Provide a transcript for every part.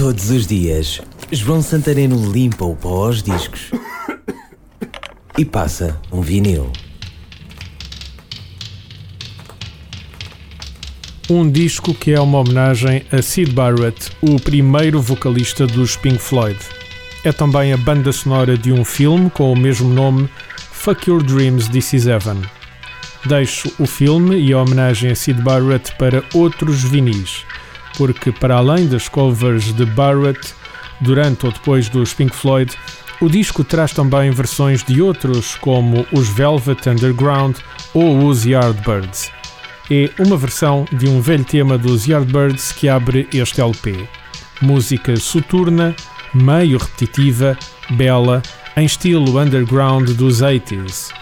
Todos os dias, João Santareno limpa o pó aos discos e passa um vinil. Um disco que é uma homenagem a Sid Barrett, o primeiro vocalista dos Pink Floyd. É também a banda sonora de um filme com o mesmo nome, Fuck Your Dreams, This Is Heaven. Deixo o filme e a homenagem a Sid Barrett para outros vinis, porque para além das covers de Barrett, durante ou depois dos Pink Floyd, o disco traz também versões de outros, como os Velvet Underground ou os Yardbirds. É uma versão de um velho tema dos Yardbirds que abre este LP. Música soturna, meio repetitiva, bela, em estilo underground dos 80s.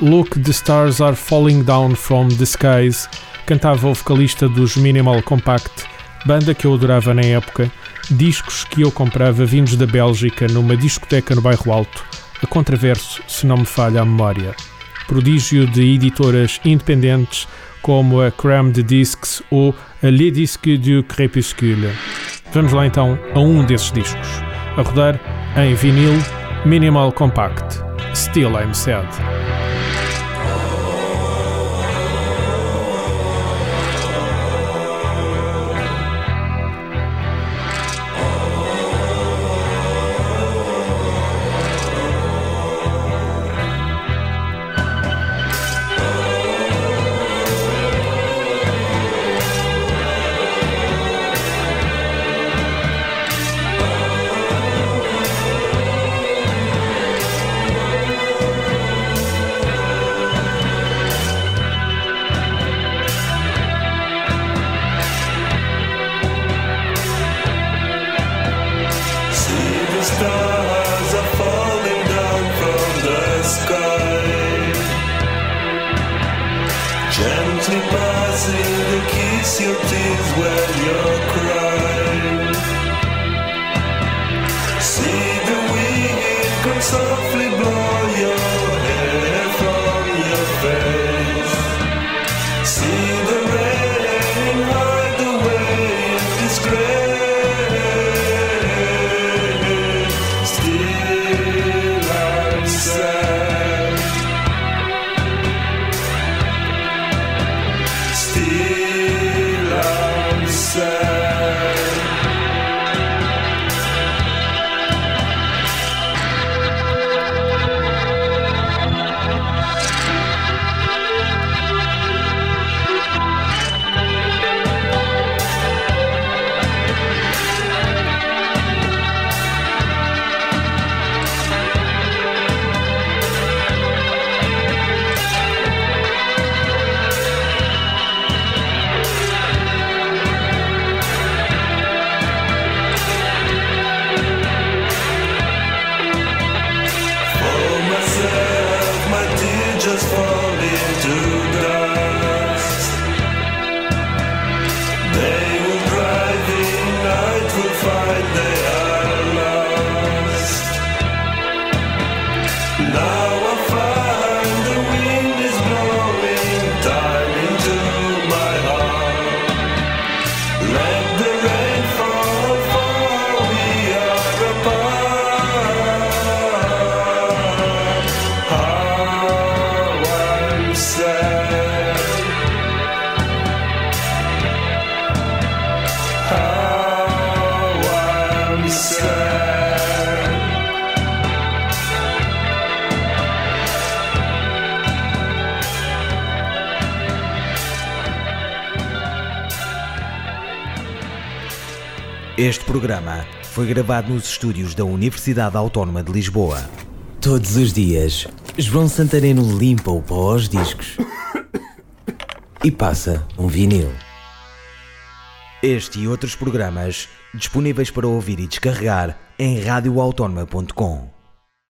Look the Stars Are Falling Down from the Skies cantava o vocalista dos Minimal Compact, banda que eu adorava na época, discos que eu comprava vindos da Bélgica numa discoteca no bairro Alto, a contraverso, se não me falha a memória. Prodígio de editoras independentes como a Crème de Discs ou a Les Disques du Crépuscule. Vamos lá então a um desses discos, a rodar em vinil Minimal Compact. Still I'm Sad. Stars are falling down from the sky. Gently passing to kiss your tears when you're crying. See the wind softly blow your hair from your face. See the rain. I'm Este programa foi gravado nos estúdios da Universidade Autónoma de Lisboa. Todos os dias, João Santareno limpa o pó aos discos e passa um vinil. Este e outros programas disponíveis para ouvir e descarregar em radioautónoma.com.